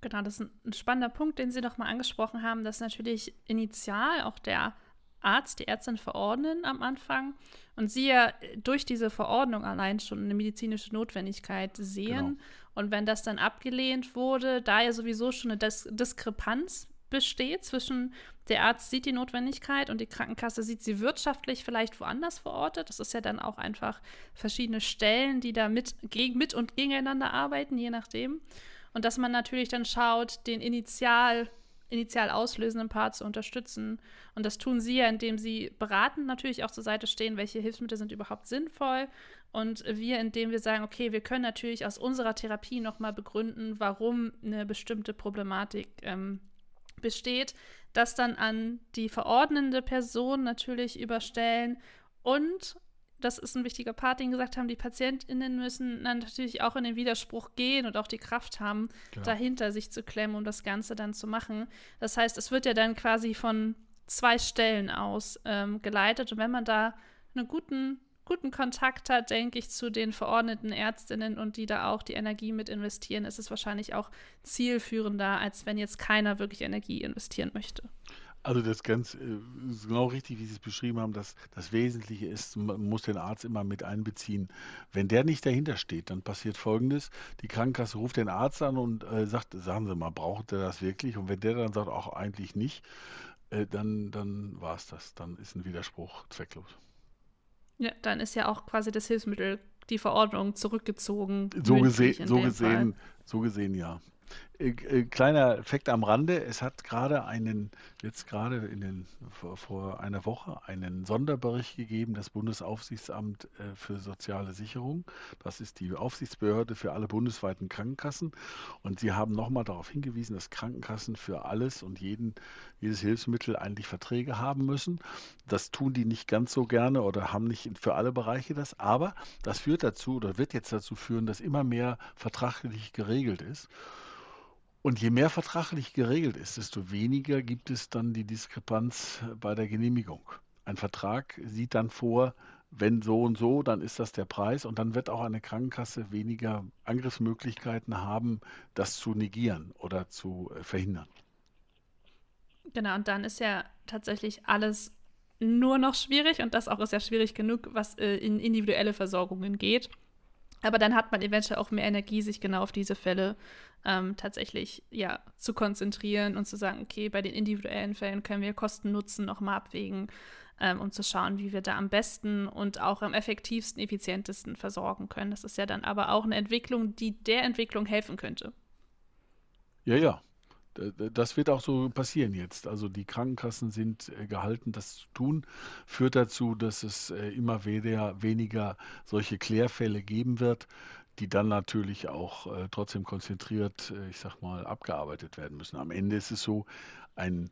Genau, das ist ein spannender Punkt, den Sie noch mal angesprochen haben, dass natürlich initial auch der Arzt, die Ärztin verordnen am Anfang und Sie ja durch diese Verordnung allein schon eine medizinische Notwendigkeit sehen. Genau. Und wenn das dann abgelehnt wurde, da ja sowieso schon eine Dis Diskrepanz besteht zwischen der Arzt sieht die Notwendigkeit und die Krankenkasse sieht sie wirtschaftlich vielleicht woanders verortet. Das ist ja dann auch einfach verschiedene Stellen, die da mit, mit und gegeneinander arbeiten, je nachdem. Und dass man natürlich dann schaut, den Initial, initial auslösenden Part zu unterstützen. Und das tun sie ja, indem sie beraten, natürlich auch zur Seite stehen, welche Hilfsmittel sind überhaupt sinnvoll. Und wir, indem wir sagen, okay, wir können natürlich aus unserer Therapie nochmal begründen, warum eine bestimmte Problematik ähm, besteht, das dann an die verordnende Person natürlich überstellen und das ist ein wichtiger Part, den gesagt haben, die PatientInnen müssen dann natürlich auch in den Widerspruch gehen und auch die Kraft haben, genau. dahinter sich zu klemmen, um das Ganze dann zu machen. Das heißt, es wird ja dann quasi von zwei Stellen aus ähm, geleitet und wenn man da einen guten guten Kontakt hat, denke ich, zu den verordneten Ärztinnen und die da auch die Energie mit investieren, ist es wahrscheinlich auch zielführender, als wenn jetzt keiner wirklich Energie investieren möchte. Also das ganz äh, genau richtig, wie Sie es beschrieben haben, dass das Wesentliche ist, man muss den Arzt immer mit einbeziehen. Wenn der nicht dahinter steht, dann passiert Folgendes: Die Krankenkasse ruft den Arzt an und äh, sagt, sagen Sie mal, braucht er das wirklich? Und wenn der dann sagt, auch eigentlich nicht, äh, dann, dann war es das. Dann ist ein Widerspruch zwecklos. Ja, dann ist ja auch quasi das Hilfsmittel, die Verordnung zurückgezogen. So, gese so gesehen, so gesehen, ja. Äh, äh, kleiner Effekt am Rande, es hat gerade einen, jetzt gerade in den, vor, vor einer Woche einen Sonderbericht gegeben, das Bundesaufsichtsamt äh, für soziale Sicherung. Das ist die Aufsichtsbehörde für alle bundesweiten Krankenkassen. Und sie haben nochmal darauf hingewiesen, dass Krankenkassen für alles und jeden, jedes Hilfsmittel eigentlich Verträge haben müssen. Das tun die nicht ganz so gerne oder haben nicht für alle Bereiche das. Aber das führt dazu oder wird jetzt dazu führen, dass immer mehr vertraglich geregelt ist. Und je mehr vertraglich geregelt ist, desto weniger gibt es dann die Diskrepanz bei der Genehmigung. Ein Vertrag sieht dann vor, wenn so und so, dann ist das der Preis und dann wird auch eine Krankenkasse weniger Angriffsmöglichkeiten haben, das zu negieren oder zu äh, verhindern. Genau, und dann ist ja tatsächlich alles nur noch schwierig und das auch ist ja schwierig genug, was äh, in individuelle Versorgungen geht. Aber dann hat man eventuell auch mehr Energie, sich genau auf diese Fälle ähm, tatsächlich ja zu konzentrieren und zu sagen, okay, bei den individuellen Fällen können wir Kosten Nutzen nochmal abwägen, ähm, um zu schauen, wie wir da am besten und auch am effektivsten, effizientesten versorgen können. Das ist ja dann aber auch eine Entwicklung, die der Entwicklung helfen könnte. Ja, ja, das wird auch so passieren jetzt. Also die Krankenkassen sind äh, gehalten, das zu tun. Führt dazu, dass es äh, immer weniger, solche Klärfälle geben wird, die dann natürlich auch äh, trotzdem konzentriert, ich sag mal, abgearbeitet werden müssen. Am Ende ist es so, ein,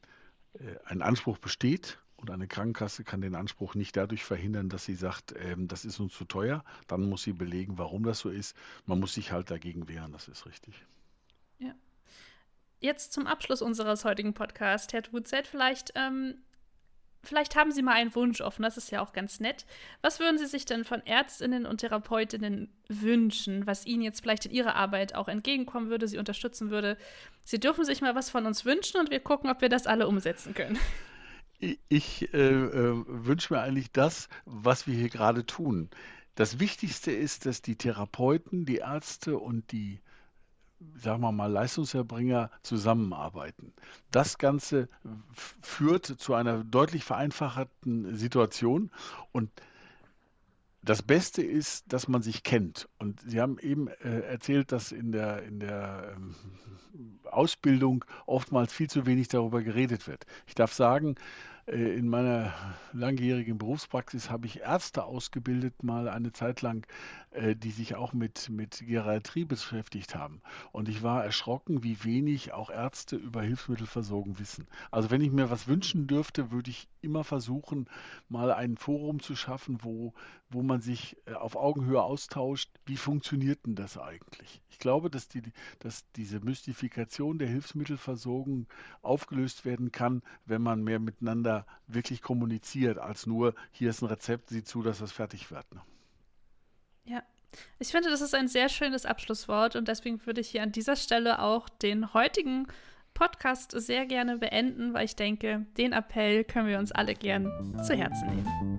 ein Anspruch besteht und eine Krankenkasse kann den Anspruch nicht dadurch verhindern, dass sie sagt, ähm, das ist uns zu teuer. Dann muss sie belegen, warum das so ist. Man muss sich halt dagegen wehren, das ist richtig. Ja jetzt zum Abschluss unseres heutigen Podcasts, Herr Trutzet, vielleicht, ähm, vielleicht haben Sie mal einen Wunsch offen, das ist ja auch ganz nett. Was würden Sie sich denn von Ärztinnen und Therapeutinnen wünschen, was Ihnen jetzt vielleicht in Ihrer Arbeit auch entgegenkommen würde, Sie unterstützen würde? Sie dürfen sich mal was von uns wünschen und wir gucken, ob wir das alle umsetzen können. Ich äh, äh, wünsche mir eigentlich das, was wir hier gerade tun. Das Wichtigste ist, dass die Therapeuten, die Ärzte und die sagen wir mal, Leistungserbringer zusammenarbeiten. Das Ganze führt zu einer deutlich vereinfachten Situation und das Beste ist, dass man sich kennt. Und Sie haben eben äh, erzählt, dass in der, in der ähm, Ausbildung oftmals viel zu wenig darüber geredet wird. Ich darf sagen, in meiner langjährigen Berufspraxis habe ich Ärzte ausgebildet, mal eine Zeit lang, äh, die sich auch mit, mit Geriatrie beschäftigt haben. Und ich war erschrocken, wie wenig auch Ärzte über Hilfsmittelversorgung wissen. Also wenn ich mir was wünschen dürfte, würde ich immer versuchen, mal ein Forum zu schaffen, wo, wo man sich äh, auf Augenhöhe austauscht. Wie funktioniert denn das eigentlich? Ich glaube, dass, die, dass diese Mystifikation der Hilfsmittelversorgung aufgelöst werden kann, wenn man mehr miteinander wirklich kommuniziert, als nur, hier ist ein Rezept, sieh zu, dass das fertig wird. Ne? Ja, ich finde, das ist ein sehr schönes Abschlusswort und deswegen würde ich hier an dieser Stelle auch den heutigen Podcast sehr gerne beenden, weil ich denke, den Appell können wir uns alle gern zu Herzen nehmen.